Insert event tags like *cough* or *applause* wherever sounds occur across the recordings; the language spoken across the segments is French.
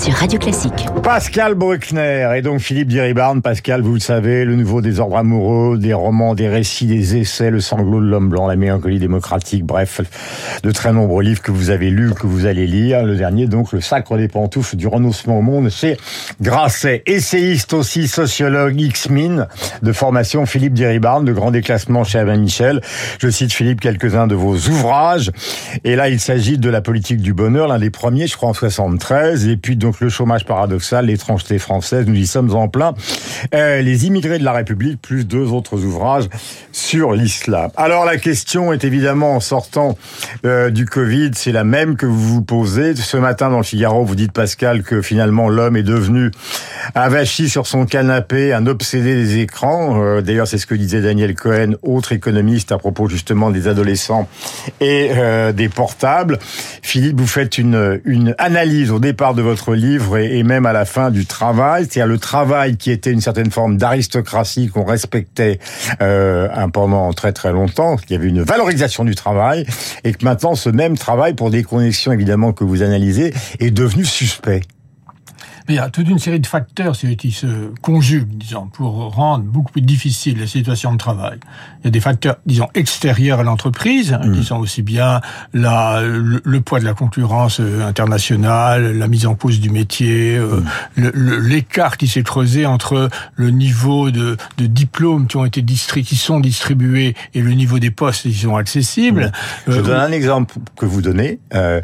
sur Radio Classique. Pascal Bruckner et donc Philippe Diribarne. Pascal, vous le savez, le nouveau des ordres amoureux, des romans, des récits, des essais, le sanglot de l'homme blanc, la mélancolie démocratique, bref, de très nombreux livres que vous avez lus, que vous allez lire. Le dernier, donc, le sacre des pantoufles du renoncement au monde, c'est Grasset. Essayiste aussi, sociologue, X-Min, de formation, Philippe Diribarne, de grand déclassement chez Alain Michel. Je cite, Philippe, quelques-uns de vos ouvrages. Et là, il s'agit de la politique du bonheur, l'un des premiers, je crois, en 73. Et puis, donc, le chômage paradoxal, l'étrangeté française, nous y sommes en plein. Euh, les immigrés de la République, plus deux autres ouvrages sur l'islam. Alors, la question est évidemment, en sortant euh, du Covid, c'est la même que vous vous posez. Ce matin, dans le Figaro, vous dites, Pascal, que finalement, l'homme est devenu avachi sur son canapé, un obsédé des écrans. Euh, D'ailleurs, c'est ce que disait Daniel Cohen, autre économiste, à propos justement des adolescents et euh, des portables. Philippe, vous faites une, une analyse au départ de votre livre et, et même à la fin du travail, c'est-à-dire le travail qui était une certaine forme d'aristocratie qu'on respectait euh, pendant très très longtemps, qu'il y avait une valorisation du travail, et que maintenant ce même travail, pour des connexions évidemment que vous analysez, est devenu suspect. Il y a toute une série de facteurs qui se conjuguent, disons, pour rendre beaucoup plus difficile la situation de travail. Il y a des facteurs, disons, extérieurs à l'entreprise, mmh. qui sont aussi bien la, le, le, poids de la concurrence internationale, la mise en cause du métier, mmh. l'écart qui s'est creusé entre le niveau de, de, diplômes qui ont été distribués, qui sont distribués et le niveau des postes qui sont accessibles. Mmh. Je euh, donne un exemple que vous donnez, euh,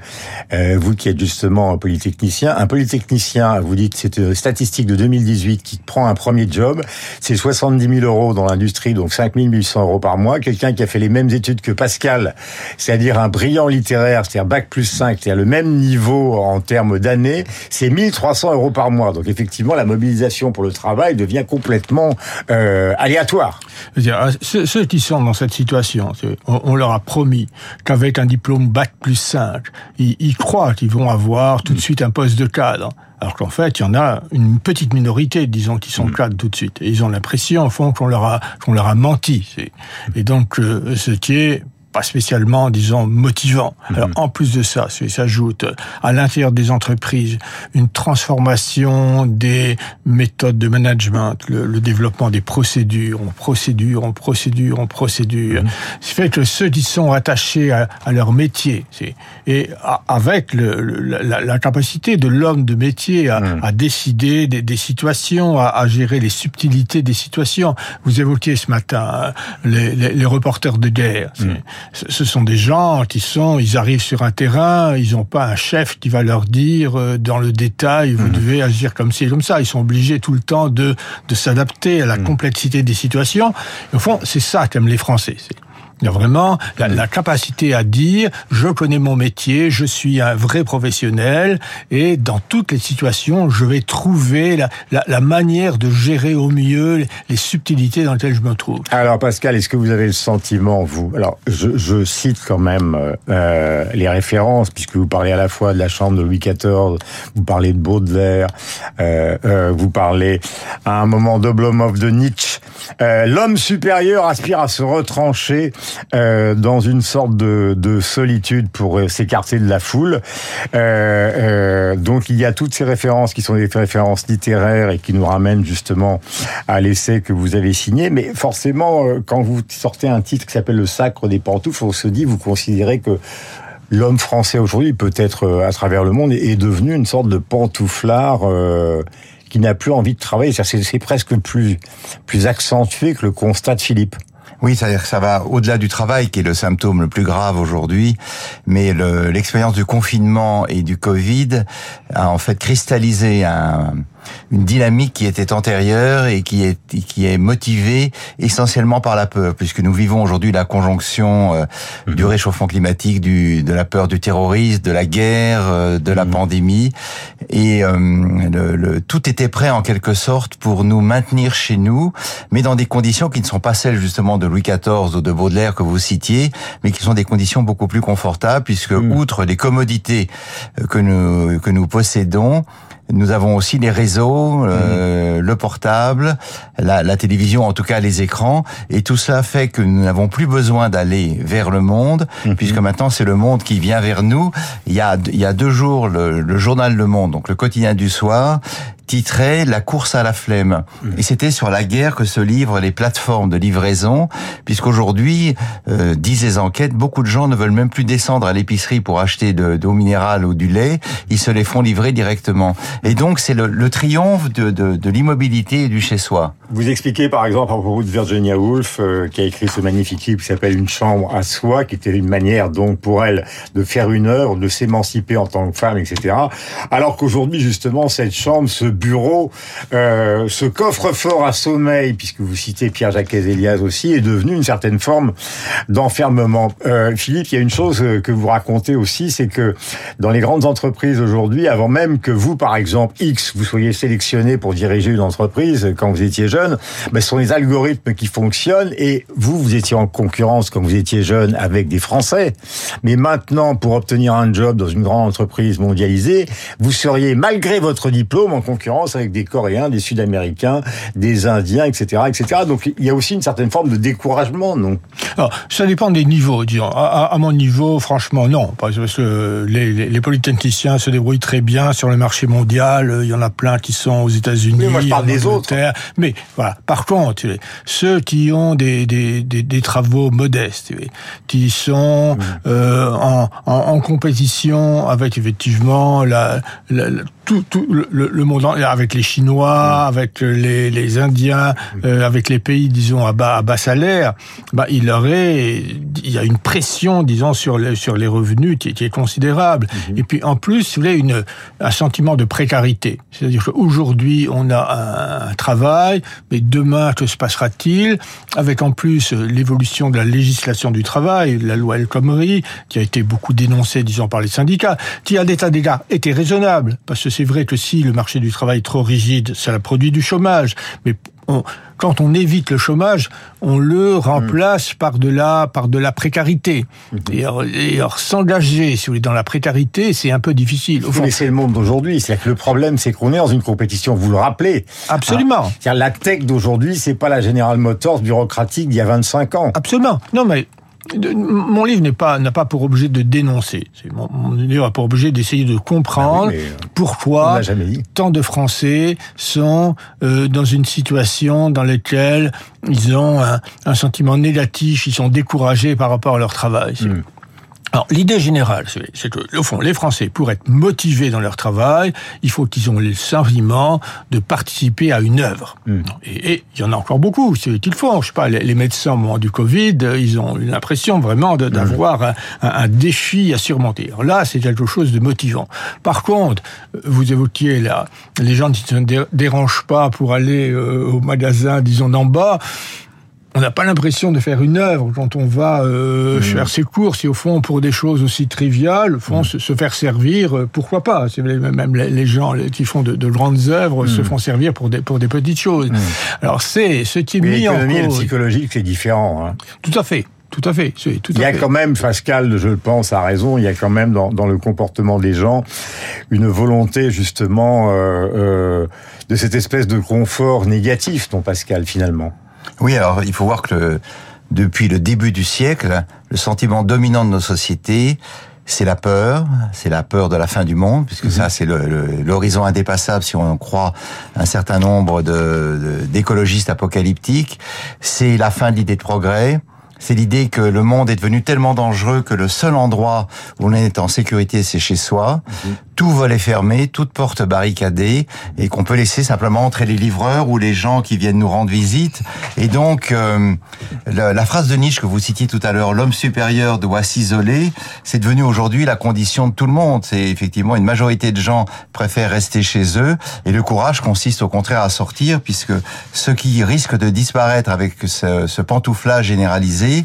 euh, vous qui êtes justement un polytechnicien. Un polytechnicien, vous dites, c'est une statistique de 2018 qui prend un premier job, c'est 70 000 euros dans l'industrie, donc 5 800 euros par mois. Quelqu'un qui a fait les mêmes études que Pascal, c'est-à-dire un brillant littéraire, c'est-à-dire bac plus 5, c'est-à-dire le même niveau en termes d'années, c'est 1300 euros par mois. Donc effectivement, la mobilisation pour le travail devient complètement euh, aléatoire. Dire, ceux qui sont dans cette situation, on, leur a promis qu'avec un diplôme bac plus 5, ils, ils croient qu'ils vont avoir tout de suite un poste de cadre. Alors qu'en fait, il y en a une petite minorité, disons, qui sont cadres tout de suite. Et ils ont l'impression, au fond, qu'on leur a, qu'on leur a menti. Et donc, euh, ce qui est pas spécialement, disons, motivant. Alors, en plus de ça, s'ajoute à l'intérieur des entreprises une transformation des méthodes de management, le, le développement des procédures, on procédure, on procédure, on procédure. Mmh. Ce fait que ceux qui sont attachés à, à leur métier, et à, avec le, la, la, capacité de l'homme de métier à, à décider des, des situations, à, à, gérer les subtilités des situations. Vous évoquiez ce matin les, les, les reporters de guerre. Ce sont des gens qui sont, ils arrivent sur un terrain, ils n'ont pas un chef qui va leur dire euh, dans le détail, vous mmh. devez agir comme ci et comme ça. Ils sont obligés tout le temps de, de s'adapter à la mmh. complexité des situations. Et au fond, c'est ça qu'aiment les Français. Il y a vraiment la, la, capacité à dire je connais mon métier, je suis un vrai professionnel et dans toutes les situations, je vais trouver la, la, la manière de gérer au mieux les, les, subtilités dans lesquelles je me trouve. Alors Pascal, est-ce que vous avez le sentiment, vous? Alors je, je cite quand même euh, les références puisque vous parlez à la fois de la chambre de Louis XIV, vous parlez de Baudelaire, euh, euh, vous parlez à un moment d'Oblomov de Nietzsche. Euh, l'homme supérieur aspire à se retrancher euh, dans une sorte de, de solitude pour euh, s'écarter de la foule. Euh, donc il y a toutes ces références qui sont des références littéraires et qui nous ramènent justement à l'essai que vous avez signé. Mais forcément, quand vous sortez un titre qui s'appelle Le Sacre des pantoufles, on se dit, vous considérez que l'homme français aujourd'hui, peut-être à travers le monde, est devenu une sorte de pantouflard. Euh, qui n'a plus envie de travailler. C'est presque plus, plus accentué que le constat de Philippe. Oui, c'est-à-dire que ça va au-delà du travail, qui est le symptôme le plus grave aujourd'hui, mais l'expérience du confinement et du Covid a en fait cristallisé un, une dynamique qui était antérieure et qui est qui est motivée essentiellement par la peur, puisque nous vivons aujourd'hui la conjonction euh, mmh. du réchauffement climatique, du de la peur du terrorisme, de la guerre, euh, de la mmh. pandémie, et euh, le, le, tout était prêt en quelque sorte pour nous maintenir chez nous, mais dans des conditions qui ne sont pas celles justement de Louis XIV ou de Baudelaire que vous citiez, mais qui sont des conditions beaucoup plus confortables, puisque mmh. outre les commodités que nous que nous possédons, nous avons aussi les réseaux, euh, le portable, la, la, télévision, en tout cas les écrans, et tout cela fait que nous n'avons plus besoin d'aller vers le monde, mhm. puisque maintenant c'est le monde qui vient vers nous. Il y a, il y a deux jours, le, le journal Le Monde, donc le quotidien du soir, titrait La course à la flemme. Mmh. Et c'était sur la guerre que se livrent les plateformes de livraison, puisqu'aujourd'hui, euh, disent les enquêtes, beaucoup de gens ne veulent même plus descendre à l'épicerie pour acheter de, d'eau minérale ou du lait, ils se les font livrer directement. Et donc c'est le, le triomphe de, de, de l'immobilité et du chez-soi. Vous expliquez par exemple à propos de Virginia Woolf, euh, qui a écrit ce magnifique livre qui s'appelle Une chambre à soi, qui était une manière donc pour elle de faire une œuvre, de s'émanciper en tant que femme, etc. Alors qu'aujourd'hui justement cette chambre se bureau, euh, ce coffre-fort à sommeil, puisque vous citez Pierre-Jacques Elias aussi, est devenu une certaine forme d'enfermement. Euh, Philippe, il y a une chose euh, que vous racontez aussi, c'est que dans les grandes entreprises aujourd'hui, avant même que vous, par exemple, X, vous soyez sélectionné pour diriger une entreprise quand vous étiez jeune, ben, ce sont les algorithmes qui fonctionnent et vous, vous étiez en concurrence quand vous étiez jeune avec des Français. Mais maintenant, pour obtenir un job dans une grande entreprise mondialisée, vous seriez, malgré votre diplôme, en concurrence avec des Coréens, des Sud-Américains, des Indiens, etc., etc. Donc il y a aussi une certaine forme de découragement, non? Alors, ça dépend des niveaux, disons. À, mon niveau, franchement, non, parce que les, les, les, polytechniciens se débrouillent très bien sur le marché mondial. Il y en a plein qui sont aux États-Unis. Mais moi, je parle des autres. Mais voilà. Par contre, ceux qui ont des, des, des, des travaux modestes, qui sont mmh. euh, en, en, en, compétition avec effectivement la, la, la tout, tout le, le, monde avec les Chinois, mm. avec les, les Indiens, mm. euh, avec les pays, disons, à bas, à bas salaire, bah, il aurait, il y a une pression, disons, sur les, sur les revenus qui, qui est considérable. Mm-hmm. Et puis, en plus, vous voulez, une, un sentiment de précarité. C'est-à-dire qu'aujourd'hui, on a un, travail, mais demain, que se passera-t-il? Avec en plus l'évolution de la législation du travail, la loi El Khomri, qui a été beaucoup dénoncée, disons, par les syndicats, qui, à l'état d'égard, était raisonnable, parce que c'est vrai que si le marché du travail est trop rigide, ça produit du chômage. Mais quand on évite le chômage, on le remplace mm. par de la par de la précarité. Mm-hmm. Et, alors, s'engager, si vous voulez, dans la précarité, c'est un peu difficile. Au fond, c'est le monde d'aujourd'hui. C'est que le problème, c'est qu'on est dans une compétition. Vous le rappelez Absolument. La tech d'aujourd'hui, c'est pas la General Motors bureaucratique d'il y a 25 ans. Absolument. Non, mais mon livre n'est pas n'a pas pour objet de dénoncer. Mon, mon, livre a pour objet d'essayer de comprendre ah euh, pourquoi tant de Français sont euh, dans une situation dans laquelle ils ont un, un, sentiment négatif, ils sont découragés par rapport à leur travail. Alors, l'idée générale, c'est que, au fond, les Français, pour être motivés dans leur travail, il faut qu'ils aient le sentiment de participer à une œuvre. Hmm. Et, il y en a encore beaucoup, c'est qu'ils font. Je sais pas, les, médecins au moment du Covid, ils ont l'impression vraiment hmm. d'avoir un, un, défi à surmonter. Alors là, c'est quelque chose de motivant. Par contre, vous évoquiez là, les gens qui ne se dérangent pas pour aller euh, au magasin, disons, d'en bas on n'a pas l'impression de faire une œuvre quand on va euh, mmh. faire ses courses et au fond pour des choses aussi triviales, fond, mmh. se, faire servir, euh, pourquoi pas? Même les gens qui font de, grandes œuvres mmh. se font servir pour des, pour des petites choses. Alors c'est ce qui est mis en cause. psychologique, c'est différent. Hein. Tout à fait. Tout à fait. Tout il y a quand même, Pascal, je le pense, a raison, il y a quand même dans, dans le comportement des gens une volonté justement euh, de cette espèce de confort négatif, ton Pascal, finalement. Oui, alors il faut voir que le, depuis le début du siècle, le sentiment dominant de nos sociétés, c'est la peur, c'est la peur de la fin du monde, puisque ça mhm. c'est l'horizon indépassable si on croit un certain nombre d'écologistes de, apocalyptiques. C'est la fin de l'idée de progrès, c'est l'idée que le monde est devenu tellement dangereux que le seul endroit où on est en sécurité, c'est chez soi. Mhm. Tout volet fermé, toute porte barricadée, et qu'on peut laisser simplement entrer les livreurs ou les gens qui viennent nous rendre visite. Et donc, euh, la, phrase de Nietzsche que vous citiez tout à l'heure, l'homme supérieur doit s'isoler, c'est devenu aujourd'hui la condition de tout le monde. C'est effectivement une majorité de gens préfèrent rester chez eux, et le courage consiste au contraire à sortir, puisque ce qui risque de disparaître avec ce, ce pantouflage généralisé,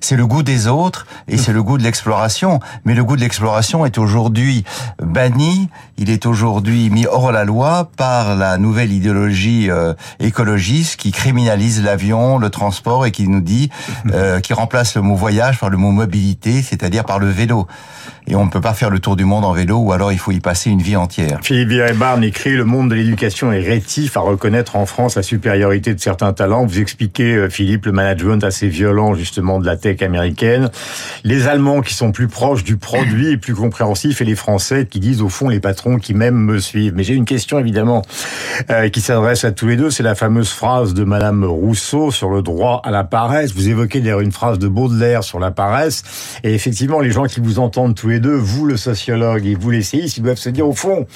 c'est le goût des autres et c'est le goût de l'exploration. Mais le goût de l'exploration est aujourd'hui banni, il est aujourd'hui mis hors la loi par la nouvelle idéologie euh, écologiste qui criminalise l'avion, le transport et qui nous dit, *laughs* euh, qui remplace le mot voyage par le mot mobilité, c'est-à-dire par le vélo et on ne peut pas faire le tour du monde en vélo ou alors il faut y passer une vie entière. Philippe Virebarne écrit Le monde de l'éducation est rétif à reconnaître en France la supériorité de certains talents. Vous expliquez, euh, Philippe, le management assez violent justement de la américaine. Les Allemands qui sont plus proches du produit et plus compréhensifs et les Français qui disent au fond les patrons qui même me suivent. Mais j'ai une question évidemment euh, qui s'adresse à tous les deux. C'est la fameuse phrase de Madame Rousseau sur le droit à la paresse. Vous évoquez d'ailleurs une phrase de Baudelaire sur la paresse. Et effectivement, les gens qui vous entendent tous les deux, vous le sociologue et vous l'essayiste, ils doivent se dire au fond,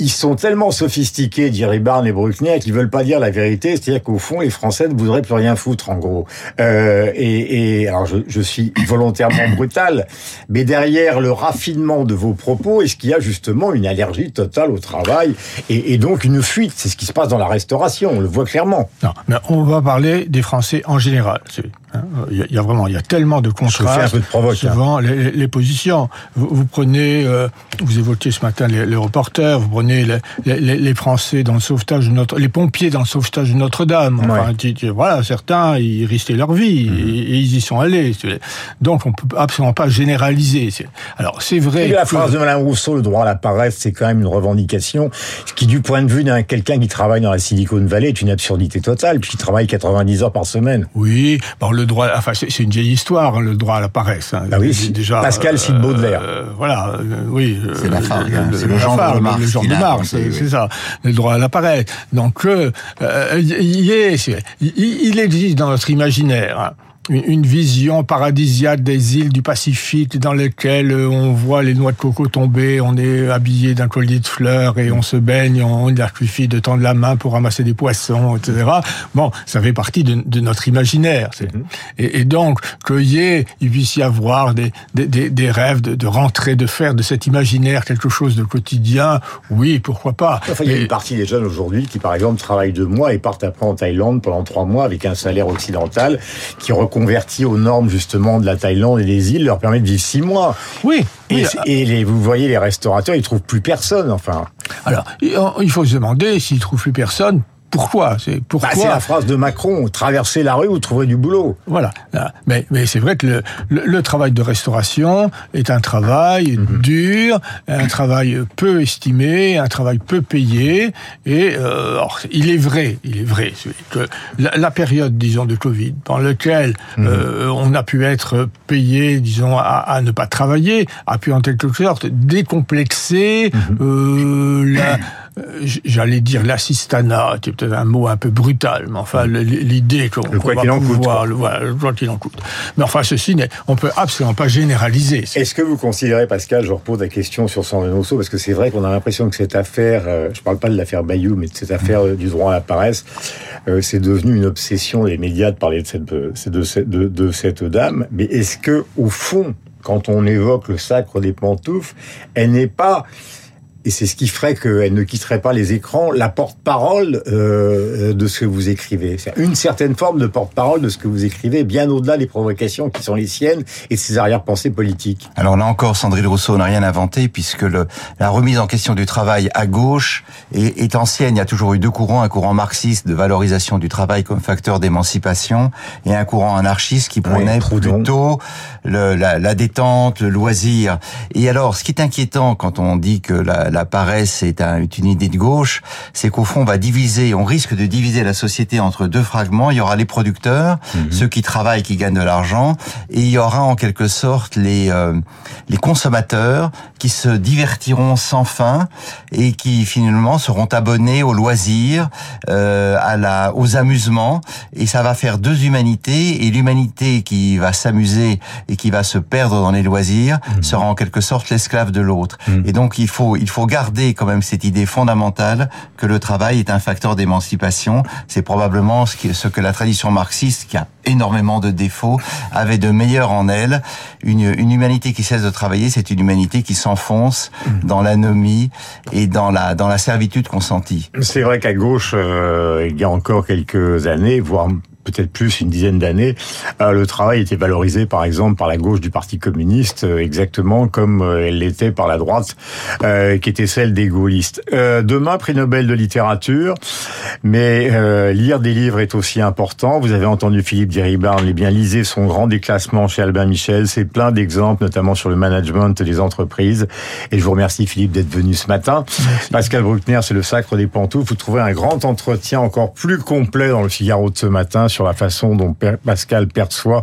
ils sont tellement sophistiqués, Jerry Barnes et Bruckner, qu'ils veulent pas dire la vérité. C'est-à-dire qu'au fond, les Français ne voudraient plus rien foutre, en gros. Euh, et, et, alors, je, je, suis volontairement *coughs* brutal, mais derrière le raffinement de vos propos, est-ce qu'il y a justement une allergie totale au travail et, et donc une fuite? C'est ce qui se passe dans la restauration. On le voit clairement. Non, mais on va parler des Français en général. Hein, il y a vraiment, il y a tellement de contrastes. un peu de provoque, souvent, hein. les, les, positions. Vous, vous prenez, euh, vous évoquiez ce matin les, les reporters. Vous prenez les, Français dans le sauvetage de notre, les pompiers dans le sauvetage de Notre-Dame. Enfin, ouais. voilà, certains ils risquaient leur vie mmh. et, et, ils y sont allés. Donc on peut absolument pas généraliser. Alors c'est vrai. Et la que... phrase de Madame Rousseau, le droit à la paresse, c'est quand même une revendication, ce qui du point de vue d'un quelqu'un qui travaille dans la Silicon Valley est une absurdité totale, puisqu'il travaille 90 heures par semaine. Oui, le droit, enfin c'est une vieille histoire, hein, le droit à la paresse. Hein. Ah oui, déjà. Pascal cite euh, Baudelaire. Euh, voilà, euh, oui. C'est la phare, c'est le, le, genre de Marx. Le genre de Marx, c'est ça, le droit à l'appareil. Donc, euh, il, est, il, il existe dans notre imaginaire. Une vision paradisiaque des îles du Pacifique dans lesquelles on voit les noix de coco tomber, on est habillé d'un collier de fleurs et on se baigne, on il suffit de tendre la main pour ramasser des poissons, etc. Bon, ça fait partie de, de notre imaginaire. -hmm. et, et, donc, qu'il y ait, il puisse y avoir des, des, des rêves de, de, rentrer, de faire de cet imaginaire quelque chose de quotidien, oui, pourquoi pas. Enfin, il y a une partie des jeunes aujourd'hui qui, par exemple, travaillent deux mois et partent après en Thaïlande pendant trois mois avec un salaire occidental qui convertis aux normes justement de la Thaïlande et des îles leur permet de vivre six mois. Oui. Et, oui. et les, vous voyez les restaurateurs, ils trouvent plus personne. Enfin. Alors, il faut se demander s'ils trouvent plus personne pourquoi? C'est pourquoi? bah, C'est la phrase de Macron traverser la rue, vous trouverez du boulot. Voilà. Mais, mais c'est vrai que le, le, le, travail de restauration est un travail -hmm. dur, un travail peu estimé, un travail peu payé. Et euh, alors, il est vrai, il est vrai que la, la période, disons, de Covid, dans laquelle -hmm. euh, on a pu être payé, disons, à, à, ne pas travailler, a pu en quelque sorte décomplexer -hmm. euh, la j'allais dire l'assistanat, c'est peut-être un mot un peu brutal, mais enfin l'idée qu'on qu va pouvoir, le, voilà, le quoi qu'il en coûte. Mais enfin ceci, on peut absolument pas généraliser. Est-ce que vous considérez, Pascal, je repose la question sur Sandrine Rousseau, parce que c'est vrai qu'on a l'impression que cette affaire, euh, je parle pas de l'affaire Bayou, mais de cette affaire euh, du droit à la paresse, euh, c'est devenu une obsession des médias de parler de cette, de, de, de, de cette dame. Mais est-ce que, au fond, quand on évoque le sacre des pantoufles, elle n'est pas et c'est ce qui ferait qu'elle ne quitterait pas les écrans, la porte-parole euh, de ce que vous écrivez. Une certaine forme de porte-parole de ce que vous écrivez, bien au-delà des provocations qui sont les siennes et de ses arrière-pensées politiques. Alors là encore, Sandrine Rousseau n'a rien inventé, puisque le, la remise en question du travail à gauche est, est, ancienne. Il y a toujours eu deux courants, un courant marxiste de valorisation du travail comme facteur d'émancipation, et un courant anarchiste qui prônait oui, plutôt le, la, la détente, le loisir. Et alors, ce qui est inquiétant quand on dit que la, la paresse est, un, est, une idée de gauche, c'est qu'au fond, on va diviser, on risque de diviser la société entre deux fragments. Il y aura les producteurs, mmh. ceux qui travaillent, qui gagnent de l'argent, et il y aura en quelque sorte les euh, les consommateurs qui se divertiront sans fin et qui finalement seront abonnés aux loisirs, euh, à la, aux amusements, et ça va faire deux humanités. Et l'humanité qui va s'amuser et qui va se perdre dans les loisirs mmh. sera en quelque sorte l'esclave de l'autre. Mmh. Et donc il faut il faut garder quand même cette idée fondamentale que le travail est un facteur d'émancipation. C'est probablement ce, que la tradition marxiste, qui a énormément de défauts, avait de meilleur en elle. Une, humanité qui cesse de travailler, c'est une humanité qui s'enfonce dans l'anomie et dans la, dans la servitude consentie. C'est vrai qu'à gauche, euh, il y a encore quelques années, voire peut-être plus, une dizaine d'années, le travail était valorisé, par exemple, par la gauche du Parti communiste, exactement comme elle l'était par la droite, qui était celle des gaullistes. demain, prix Nobel de littérature, mais lire des livres est aussi important. Vous avez entendu Philippe Diribarne, eh bien, lisez son grand déclassement chez Albin Michel. C'est plein d'exemples, notamment sur le management des entreprises. Et je vous remercie, Philippe, d'être venu ce matin. Pascal Bruckner, c'est le sacre des pantoufles. Vous trouvez un grand entretien encore plus complet dans le Figaro de ce matin sur la façon dont Pascal perçoit,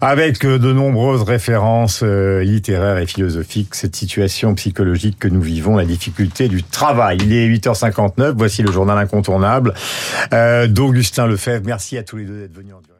avec euh, de nombreuses références euh, littéraires et philosophiques, cette situation psychologique que nous vivons, la difficulté du travail. Il est 8h59. Voici le journal incontournable euh, d'Augustin Lefebvre. Merci à tous les deux d'être venus en